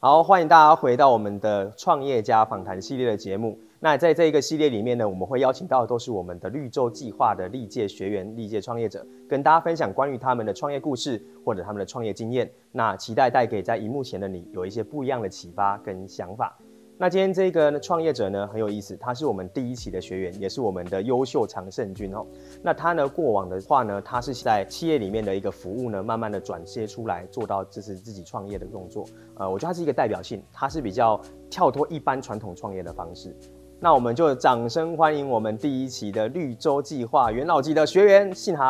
好，欢迎大家回到我们的创业家访谈系列的节目。那在这一个系列里面呢，我们会邀请到都是我们的绿洲计划的历届学员、历届创业者，跟大家分享关于他们的创业故事或者他们的创业经验。那期待带给在荧幕前的你有一些不一样的启发跟想法。那今天这个创业者呢，很有意思，他是我们第一期的学员，也是我们的优秀常胜军哦。那他呢，过往的话呢，他是在企业里面的一个服务呢，慢慢的转接出来，做到这是自己创业的动作。呃，我觉得他是一个代表性，他是比较跳脱一般传统创业的方式。那我们就掌声欢迎我们第一期的绿洲计划元老级的学员信涵。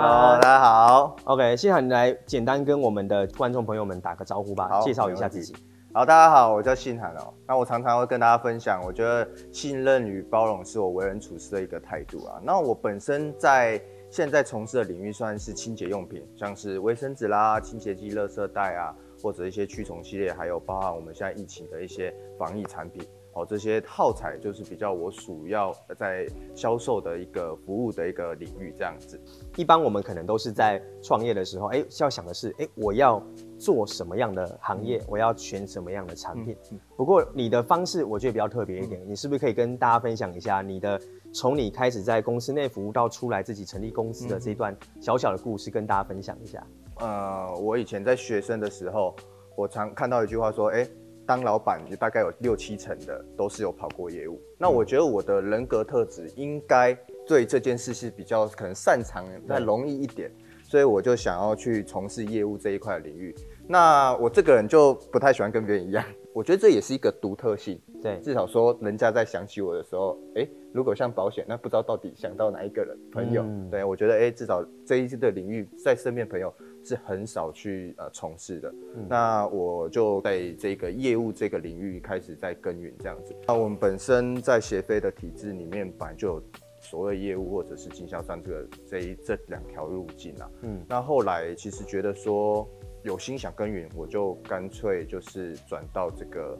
Hello，大家好。OK，信涵你来简单跟我们的观众朋友们打个招呼吧，介绍一下自己。好，大家好，我叫信涵哦。那我常常会跟大家分享，我觉得信任与包容是我为人处事的一个态度啊。那我本身在现在从事的领域算是清洁用品，像是卫生纸啦、清洁剂、垃圾袋啊，或者一些驱虫系列，还有包含我们现在疫情的一些防疫产品。哦，这些耗材就是比较我主要在销售的一个服务的一个领域，这样子。一般我们可能都是在创业的时候，哎，要想的是，哎，我要做什么样的行业，我要选什么样的产品。嗯嗯、不过你的方式我觉得比较特别一点，嗯、你是不是可以跟大家分享一下你的从你开始在公司内服务到出来自己成立公司的这一段小小的故事，跟大家分享一下。呃，我以前在学生的时候，我常看到一句话说，哎。当老板，就大概有六七成的都是有跑过业务。那我觉得我的人格特质应该对这件事是比较可能擅长，再容易一点，所以我就想要去从事业务这一块领域。那我这个人就不太喜欢跟别人一样，我觉得这也是一个独特性。对，至少说人家在想起我的时候，哎，如果像保险，那不知道到底想到哪一个人朋友。嗯、对，我觉得哎，至少这一次的领域在身边朋友。是很少去呃从事的，嗯、那我就在这个业务这个领域开始在耕耘这样子。那我们本身在协飞的体制里面，本来就有所谓业务或者是经销商这个这一这两条路径啊。嗯，那后来其实觉得说有心想耕耘，我就干脆就是转到这个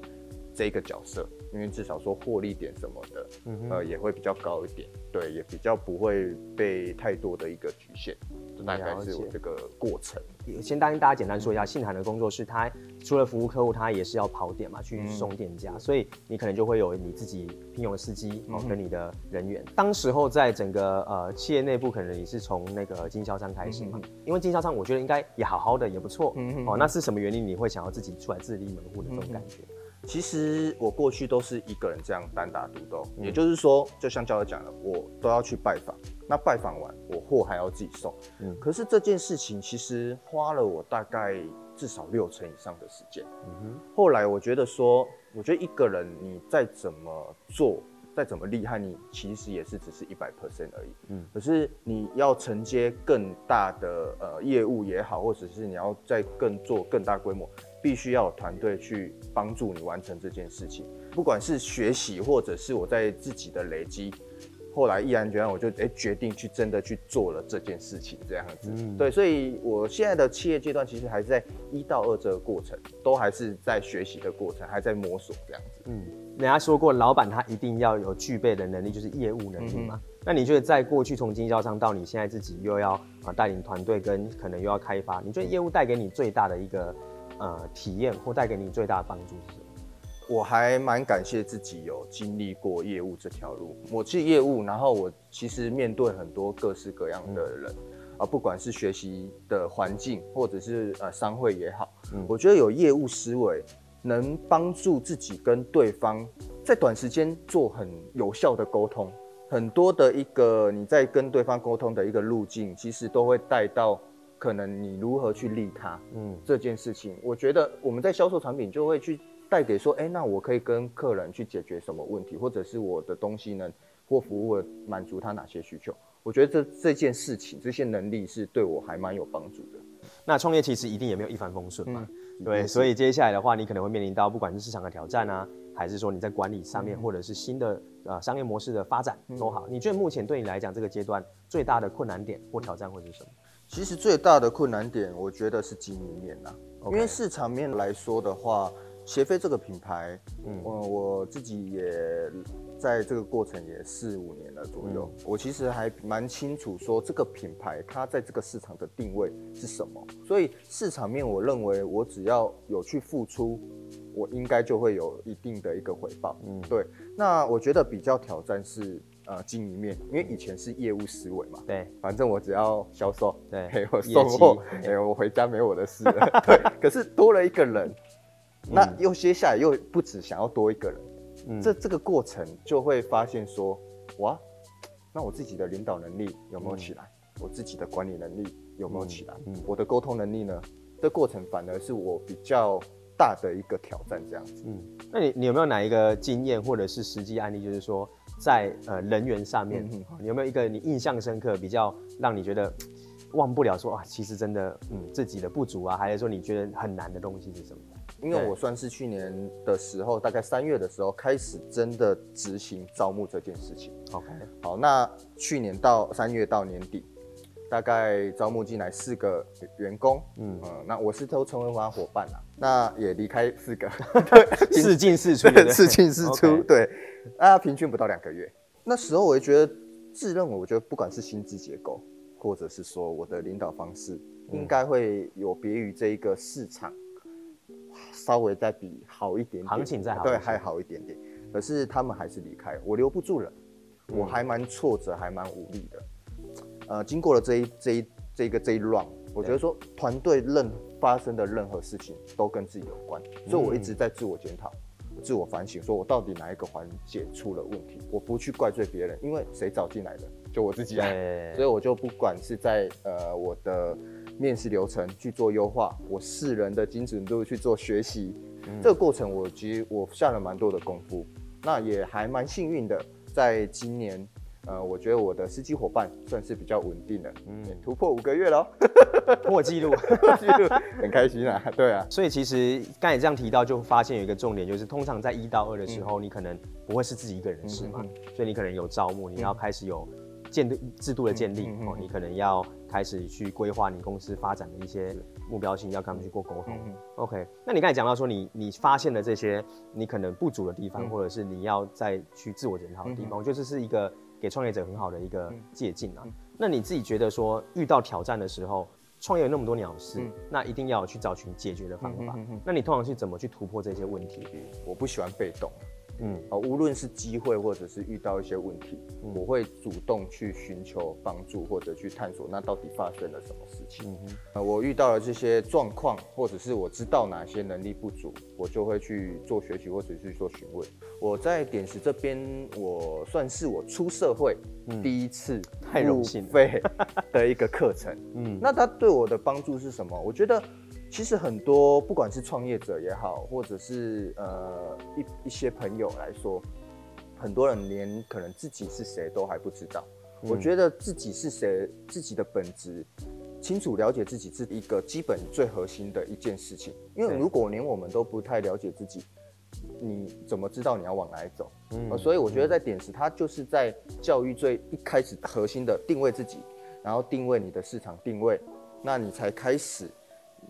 这个角色，因为至少说获利点什么的，嗯哼，呃也会比较高一点，对，也比较不会被太多的一个局限。大概是有这个过程。先答应大家简单说一下，信函的工作室他除了服务客户，他也是要跑点嘛，去送店家，嗯、所以你可能就会有你自己聘用的司机哦，跟你的人员。嗯、当时候在整个呃企业内部，可能也是从那个经销商开始嘛，嗯、因为经销商我觉得应该也好好的，也不错。嗯哦，那是什么原因你会想要自己出来自立门户的这种感觉？嗯其实我过去都是一个人这样单打独斗，嗯、也就是说，就像教授讲的，我都要去拜访，那拜访完，我货还要自己送。嗯，可是这件事情其实花了我大概至少六成以上的时间。嗯哼，后来我觉得说，我觉得一个人你再怎么做，再怎么厉害，你其实也是只是一百 percent 而已。嗯，可是你要承接更大的呃业务也好，或者是你要再更做更大规模。必须要有团队去帮助你完成这件事情，不管是学习或者是我在自己的累积，后来毅然决然，我就哎决定去真的去做了这件事情，这样子。嗯、对，所以我现在的企业阶段其实还是在一到二这个过程，都还是在学习的过程，还在摸索这样子。嗯，人家说过，老板他一定要有具备的能力，就是业务能力嘛。嗯、那你觉得在过去从经销商到你现在自己又要啊带领团队，跟可能又要开发，你觉得业务带给你最大的一个？呃，体验或带给你最大的帮助是什么？我还蛮感谢自己有经历过业务这条路。我去业务，然后我其实面对很多各式各样的人，啊、嗯，不管是学习的环境，或者是呃商会也好，嗯，我觉得有业务思维能帮助自己跟对方在短时间做很有效的沟通。很多的一个你在跟对方沟通的一个路径，其实都会带到。可能你如何去利他，嗯，这件事情，我觉得我们在销售产品就会去带给说，哎、欸，那我可以跟客人去解决什么问题，或者是我的东西呢或服务满足他哪些需求？我觉得这这件事情，这些能力是对我还蛮有帮助的。那创业其实一定也没有一帆风顺嘛，嗯、对，所以接下来的话，你可能会面临到不管是市场的挑战啊，还是说你在管理上面，嗯、或者是新的呃商业模式的发展都好，嗯、你觉得目前对你来讲这个阶段最大的困难点或挑战会是什么？其实最大的困难点，我觉得是经营面.因为市场面来说的话，协飞这个品牌，嗯，我自己也在这个过程也四五年了左右，嗯、我其实还蛮清楚说这个品牌它在这个市场的定位是什么，所以市场面我认为我只要有去付出，我应该就会有一定的一个回报。嗯，对。那我觉得比较挑战是呃经营面，因为以前是业务思维嘛，对，反正我只要销售，对，嘿我送货，哎，我回家没我的事了。对，可是多了一个人，那又接下来又不止想要多一个人。嗯、这这个过程就会发现说，哇，那我自己的领导能力有没有起来？嗯、我自己的管理能力有没有起来？嗯嗯、我的沟通能力呢？这过程反而是我比较大的一个挑战，这样子。嗯，那你你有没有哪一个经验或者是实际案例，就是说在呃人员上面，嗯、你有没有一个你印象深刻、比较让你觉得忘不了说啊，其实真的嗯自己的不足啊，还是说你觉得很难的东西是什么？因为我算是去年的时候，大概三月的时候开始真的执行招募这件事情。OK，好，那去年到三月到年底，大概招募进来四个员工。嗯嗯，那我是都成为我伙伴了，那也离开四个，对，四进四出，四进四出，对，啊，平均不到两个月。那时候我就觉得，自认为我觉得不管是薪资结构，或者是说我的领导方式，应该会有别于这一个市场。稍微再比好一点点，行情再好，对，还好一点点。可是他们还是离开，我留不住人，嗯、我还蛮挫折，还蛮无力的。呃，经过了这一这一这一个这一 round，我觉得说团队任发生的任何事情都跟自己有关，嗯、所以我一直在自我检讨、自我反省，说我到底哪一个环节出了问题？我不去怪罪别人，因为谁找进来的？就我自己啊。所以我就不管是在呃我的。面试流程去做优化，我四人的精准度去做学习，嗯、这个过程我其实我下了蛮多的功夫，那也还蛮幸运的，在今年，呃，我觉得我的司机伙伴算是比较稳定的，嗯，突破五个月了，破纪录，纪录，很开心啊，对啊，所以其实刚才这样提到，就发现有一个重点，就是通常在一到二的时候，嗯、你可能不会是自己一个人是嘛，嗯嗯、所以你可能有招募，你要开始有。建制度的建立哦，你可能要开始去规划你公司发展的一些目标性，要跟他们去过沟通。OK，那你刚才讲到说你你发现了这些你可能不足的地方，或者是你要再去自我检讨的地方，我觉得这是一个给创业者很好的一个借鉴啊。那你自己觉得说遇到挑战的时候，创业有那么多鸟事，那一定要去找寻解决的方法。那你通常是怎么去突破这些问题？我不喜欢被动。嗯，哦，无论是机会或者是遇到一些问题，嗯、我会主动去寻求帮助或者去探索，那到底发生了什么事情？嗯哼、呃，我遇到了这些状况，或者是我知道哪些能力不足，我就会去做学习或者是去做询问。我在点石这边，我算是我出社会第一次太荣幸费的一个课程。嗯，那他对我的帮助是什么？我觉得。其实很多，不管是创业者也好，或者是呃一一些朋友来说，很多人连可能自己是谁都还不知道。嗯、我觉得自己是谁，自己的本质，清楚了解自己是一个基本最核心的一件事情。因为如果连我们都不太了解自己，你怎么知道你要往哪里走？嗯、呃，所以我觉得在点石，它就是在教育最一开始核心的定位自己，然后定位你的市场定位，那你才开始。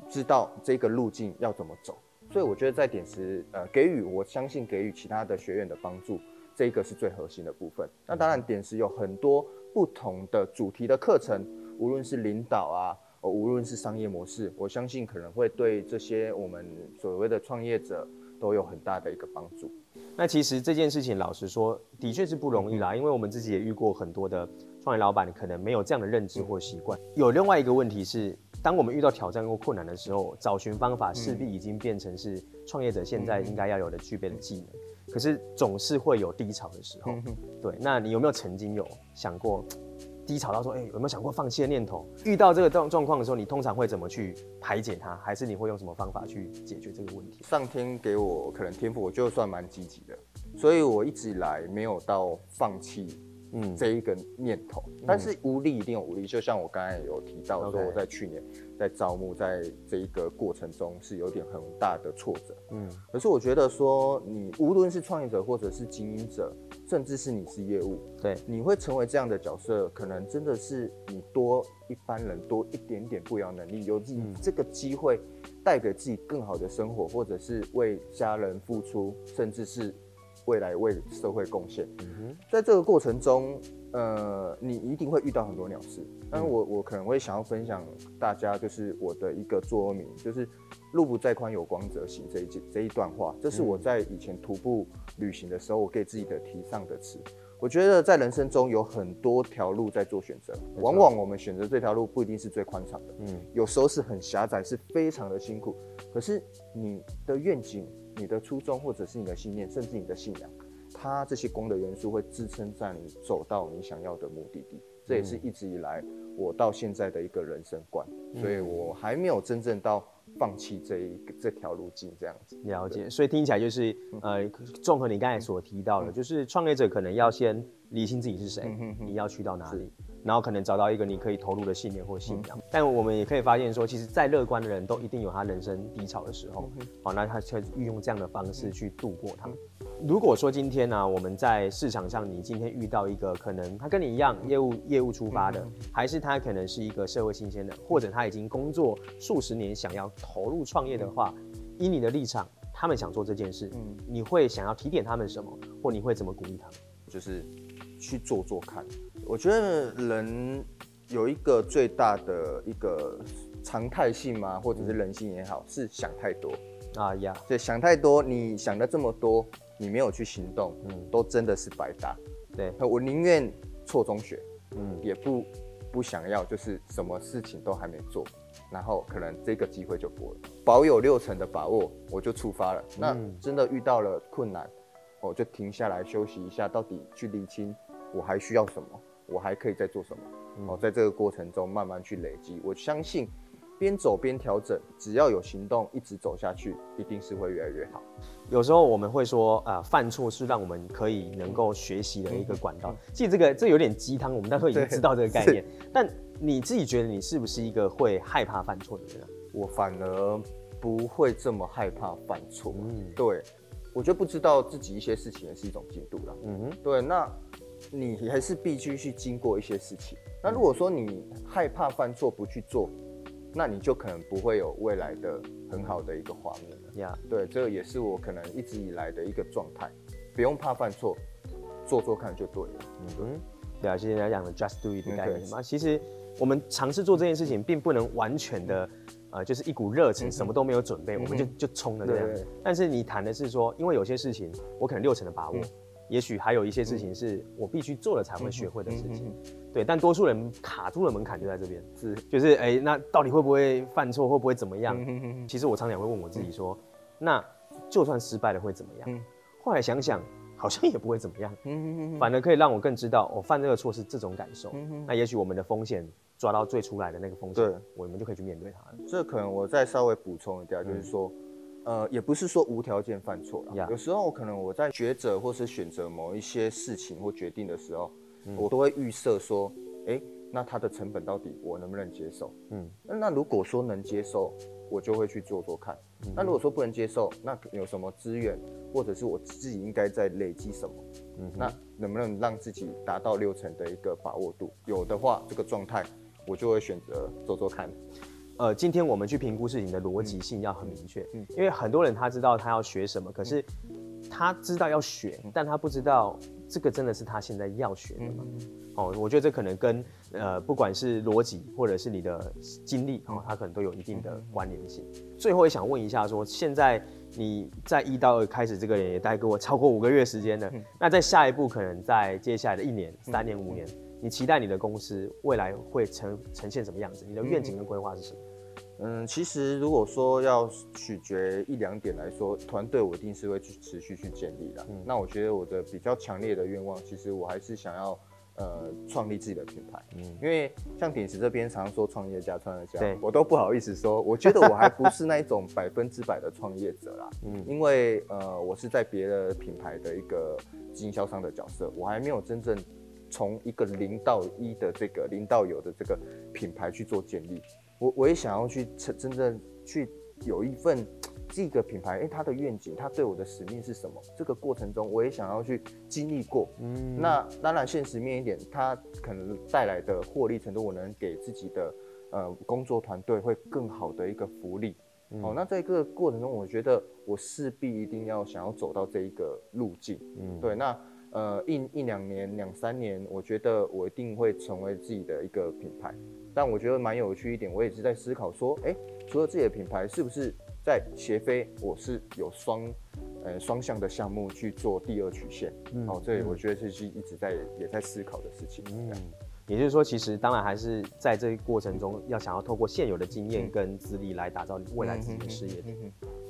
知道这个路径要怎么走，所以我觉得在点石呃给予，我相信给予其他的学员的帮助，这个是最核心的部分。那当然点石有很多不同的主题的课程，无论是领导啊，呃，无论是商业模式，我相信可能会对这些我们所谓的创业者都有很大的一个帮助。那其实这件事情，老实说，的确是不容易啦，因为我们自己也遇过很多的创业老板，可能没有这样的认知或习惯。有另外一个问题是。当我们遇到挑战或困难的时候，找寻方法势必已经变成是创业者现在应该要有的具备的技能。可是总是会有低潮的时候，对。那你有没有曾经有想过低潮到说，哎，有没有想过放弃的念头？遇到这个状状况的时候，你通常会怎么去排解它？还是你会用什么方法去解决这个问题？上天给我可能天赋，我就算蛮积极的，所以我一直以来没有到放弃。嗯，这一个念头，但是无力一定有无力，就像我刚才有提到说，我在去年在招募，在这一个过程中是有点很大的挫折。嗯，可是我觉得说，你无论是创业者，或者是经营者，甚至是你是业务，对，你会成为这样的角色，可能真的是你多一般人多一点点不一样能力，有你这个机会带给自己更好的生活，或者是为家人付出，甚至是。未来为社会贡献。嗯哼，在这个过程中，呃，你一定会遇到很多鸟事。但是我我可能会想要分享大家，就是我的一个座右铭，就是“路不在宽，有光则行”这一句这一段话，这是我在以前徒步旅行的时候，我给自己的提倡的词。我觉得在人生中有很多条路在做选择，往往我们选择这条路不一定是最宽敞的，嗯，有时候是很狭窄，是非常的辛苦。可是你的愿景、你的初衷，或者是你的信念，甚至你的信仰，它这些功的元素会支撑在你走到你想要的目的地。这也是一直以来我到现在的一个人生观，所以我还没有真正到。放弃这一个这条路径，这样子。了解，所以听起来就是呃，综合你刚才所提到的，就是创业者可能要先理清自己是谁，你要去到哪里，然后可能找到一个你可以投入的信念或信仰。但我们也可以发现说，其实再乐观的人都一定有他人生低潮的时候，好，那他却运用这样的方式去度过它。如果说今天呢、啊，我们在市场上，你今天遇到一个可能他跟你一样业务业务出发的，还是他可能是一个社会新鲜的，或者他已经工作数十年想要投入创业的话，以你的立场，他们想做这件事，你会想要提点他们什么，或你会怎么鼓励他们？就是去做做看。我觉得人有一个最大的一个常态性嘛，或者是人性也好，是想太多啊呀。对，想太多，你想的这么多。你没有去行动，嗯，都真的是白搭。对，我宁愿错中学，嗯，也不不想要，就是什么事情都还没做，然后可能这个机会就过了。保有六成的把握，我就出发了。嗯，那真的遇到了困难，我就停下来休息一下，到底去理清我还需要什么，我还可以再做什么。哦，嗯，在这个过程中慢慢去累积，我相信。边走边调整，只要有行动，一直走下去，一定是会越来越好。有时候我们会说，啊、呃，犯错是让我们可以能够学习的一个管道。其实这个这有点鸡汤，我们大概已经知道这个概念。但你自己觉得你是不是一个会害怕犯错的人？我反而不会这么害怕犯错。嗯，对，我觉得不知道自己一些事情也是一种进度了。嗯哼，对，那你还是必须去经过一些事情。那如果说你害怕犯错，不去做。那你就可能不会有未来的很好的一个画面了。呀，Yeah. 对，这个也是我可能一直以来的一个状态，不用怕犯错，做做看就对了。嗯哼，对啊，其实人家讲的 just do it 的概念嘛，其实我们尝试做这件事情，并不能完全的，呃，就是一股热情，什么都没有准备，我们就就冲了这样。但是你谈的是说，因为有些事情我可能六成的把握。也许还有一些事情是我必须做了才会学会的事情，对。但多数人卡住了门槛就在这边，是就是哎、欸，那到底会不会犯错，会不会怎么样？其实我常常会问我自己说，那就算失败了会怎么样？后来想想，好像也不会怎么样，反而可以让我更知道我犯这个错是这种感受。那也许我们的风险抓到最初来的那个风险，对，我们就可以去面对它了。这可能我再稍微补充一点，就是说。呃，也不是说无条件犯错.有时候可能我在抉择或是选择某一些事情或决定的时候，嗯、我都会预设说，哎、欸，那它的成本到底我能不能接受？嗯，那如果说能接受，我就会去做做看。嗯、那如果说不能接受，那有什么资源，或者是我自己应该在累积什么？嗯，那能不能让自己达到六成的一个把握度？有的话，这个状态我就会选择做做看。呃，今天我们去评估事情的逻辑性要很明确，嗯，因为很多人他知道他要学什么，可是他知道要学，但他不知道这个真的是他现在要学的吗？哦，我觉得这可能跟呃，不管是逻辑或者是你的经历，哦，他可能都有一定的关联性。最后也想问一下说，说现在你在一到二开始这个人也带给我超过五个月时间了，那在下一步可能在接下来的一年、三年、五年。你期待你的公司未来会呈呈现什么样子？你的愿景跟规划是什么？嗯，其实如果说要取决一两点来说，团队我一定是会去持续去建立的。嗯，那我觉得我的比较强烈的愿望，其实我还是想要呃创立自己的品牌。嗯，因为像鼎石这边常说创业家、创业家，对我都不好意思说，我觉得我还不是那一种百分之百的创业者啦。嗯，因为呃我是在别的品牌的一个经销商的角色，我还没有真正。从一个零到一的这个零到有的这个品牌去做建立，我我也想要去真真正去有一份这个品牌，哎，它的愿景，它对我的使命是什么？这个过程中，我也想要去经历过。嗯，那当然现实面一点，它可能带来的获利程度，我能给自己的呃工作团队会更好的一个福利。嗯、哦，那在这个过程中，我觉得我势必一定要想要走到这一个路径。嗯，对，那呃一一两年、两三年，我觉得我一定会成为自己的一个品牌。但我觉得蛮有趣一点，我也是在思考说，哎、欸，除了自己的品牌，是不是在协飞我是有双呃双向的项目去做第二曲线？嗯，哦，这我觉得这是一直在也在思考的事情。嗯。也就是说，其实当然还是在这个过程中，要想要透过现有的经验跟资历来打造未来自己的事业。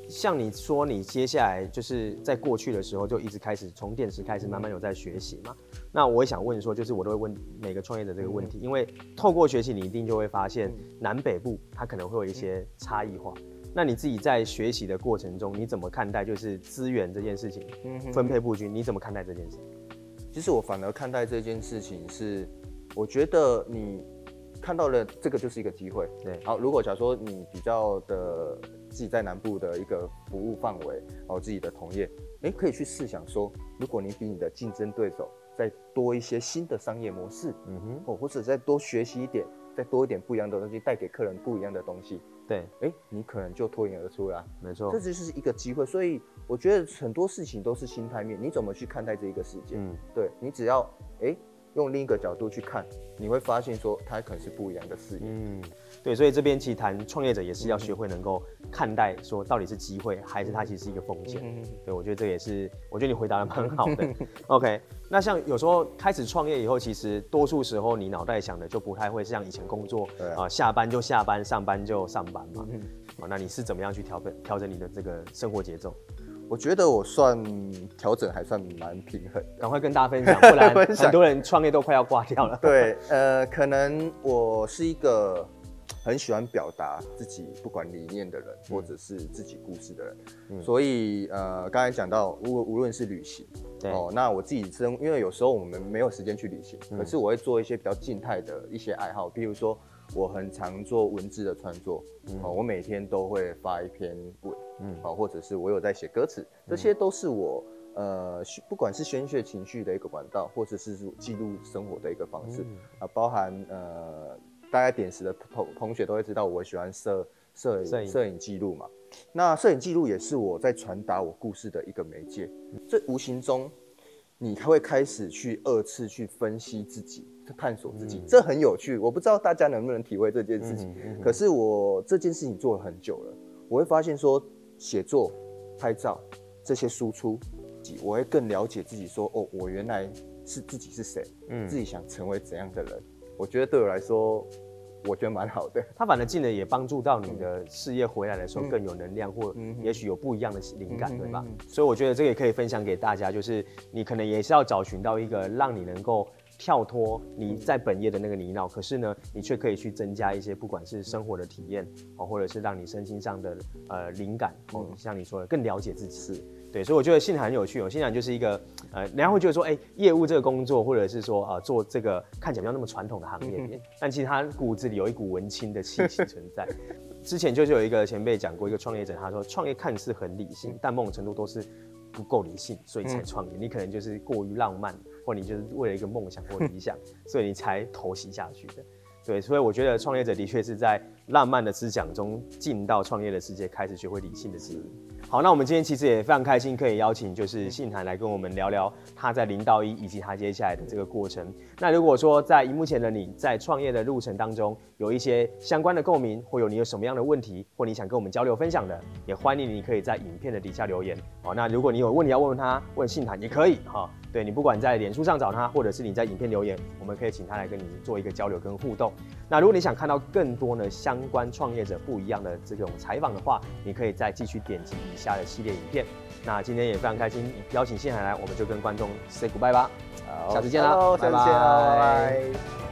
像你说，你接下来就是在过去的时候就一直开始从电池开始慢慢有在学习嘛？那我也想问说，就是我都会问每个创业者这个问题，因为透过学习，你一定就会发现南北部它可能会有一些差异化。那你自己在学习的过程中，你怎么看待就是资源这件事情？分配布局，你怎么看待这件事？其实我反而看待这件事情是。我觉得你看到了这个就是一个机会。对，好，如果假如说你比较的自己在南部的一个服务范围，哦，自己的同业，哎，可以去试想说，如果你比你的竞争对手再多一些新的商业模式，嗯哼，哦，或者再多学习一点，再多一点不一样的东西，带给客人不一样的东西，对，哎，你可能就脱颖而出了。没错，这就是一个机会。所以我觉得很多事情都是心态面，你怎么去看待这一个世界？嗯，对，你只要哎。用另一个角度去看，你会发现说它可能是不一样的事业。嗯，对，所以这边其实谈创业者也是要学会能够看待说到底是机会还是它其实是一个风险。嗯，对，我觉得这也是，我觉得你回答的蛮好的。OK，那像有时候开始创业以后，其实多数时候你脑袋想的就不太会像以前工作啊，啊，下班就下班，上班就上班嘛。嗯，啊，那你是怎么样去调整调整你的这个生活节奏？我觉得我算调整还算蛮平衡，赶快跟大家分享，不然 很多人创业都快要挂掉了。对，呃，可能我是一个很喜欢表达自己不管理念的人，或者是自己故事的人，嗯、所以呃，刚才讲到无无论是旅行，哦，那我自己真因为有时候我们没有时间去旅行，嗯、可是我会做一些比较静态的一些爱好，比如说我很常做文字的创作，嗯、哦，我每天都会发一篇文。嗯，好，或者是我有在写歌词，这些都是我呃，不管是宣泄情绪的一个管道，或者是记录生活的一个方式啊，包含呃，大概点石的同同学都会知道，我喜欢摄摄影摄影记录嘛。那摄影记录也是我在传达我故事的一个媒介。这无形中，你还会开始去二次去分析自己，去探索自己，这很有趣。我不知道大家能不能体会这件事情，可是我这件事情做了很久了，我会发现说。写作、拍照这些输出，我会更了解自己说。说哦，我原来是自己是谁，嗯，自己想成为怎样的人。我觉得对我来说，我觉得蛮好的。他反而进来，也帮助到你的事业回来的时候更有能量，嗯、或也许有不一样的灵感，嗯、对吧？嗯、所以我觉得这个也可以分享给大家，就是你可能也是要找寻到一个让你能够。跳脱你在本业的那个泥淖，可是呢，你却可以去增加一些，不管是生活的体验哦，或者是让你身心上的呃灵感哦，像你说的更了解自己，是对，所以我觉得信函很有趣哦，信函就是一个呃，人家会觉得说，哎、欸，业务这个工作，或者是说啊、呃，做这个看起来没有那么传统的行业，嗯、但其实他骨子里有一股文青的气息存在。之前就是有一个前辈讲过，一个创业者他说，创业看似很理性，但某种程度都是不够理性，所以才创业。嗯、你可能就是过于浪漫。或你就是为了一个梦想或理想，所以你才投袭下去的。对，所以我觉得创业者的确是在浪漫的思想中进到创业的世界，开始学会理性的经营。好，那我们今天其实也非常开心，可以邀请就是信坛来跟我们聊聊他在零到一以及他接下来的这个过程。那如果说在荧幕前的你在创业的路程当中有一些相关的共鸣，或有你有什么样的问题，或你想跟我们交流分享的，也欢迎你可以在影片的底下留言。好，那如果你有问题要问问他，问信坛也可以哈。对，你不管在脸书上找他，或者是你在影片留言，我们可以请他来跟你做一个交流跟互动。那如果你想看到更多呢相关创业者不一样的这种采访的话，你可以再继续点击以下的系列影片。那今天也非常开心邀请信海来，我们就跟观众 say goodbye 吧。好，下次见啦，拜拜。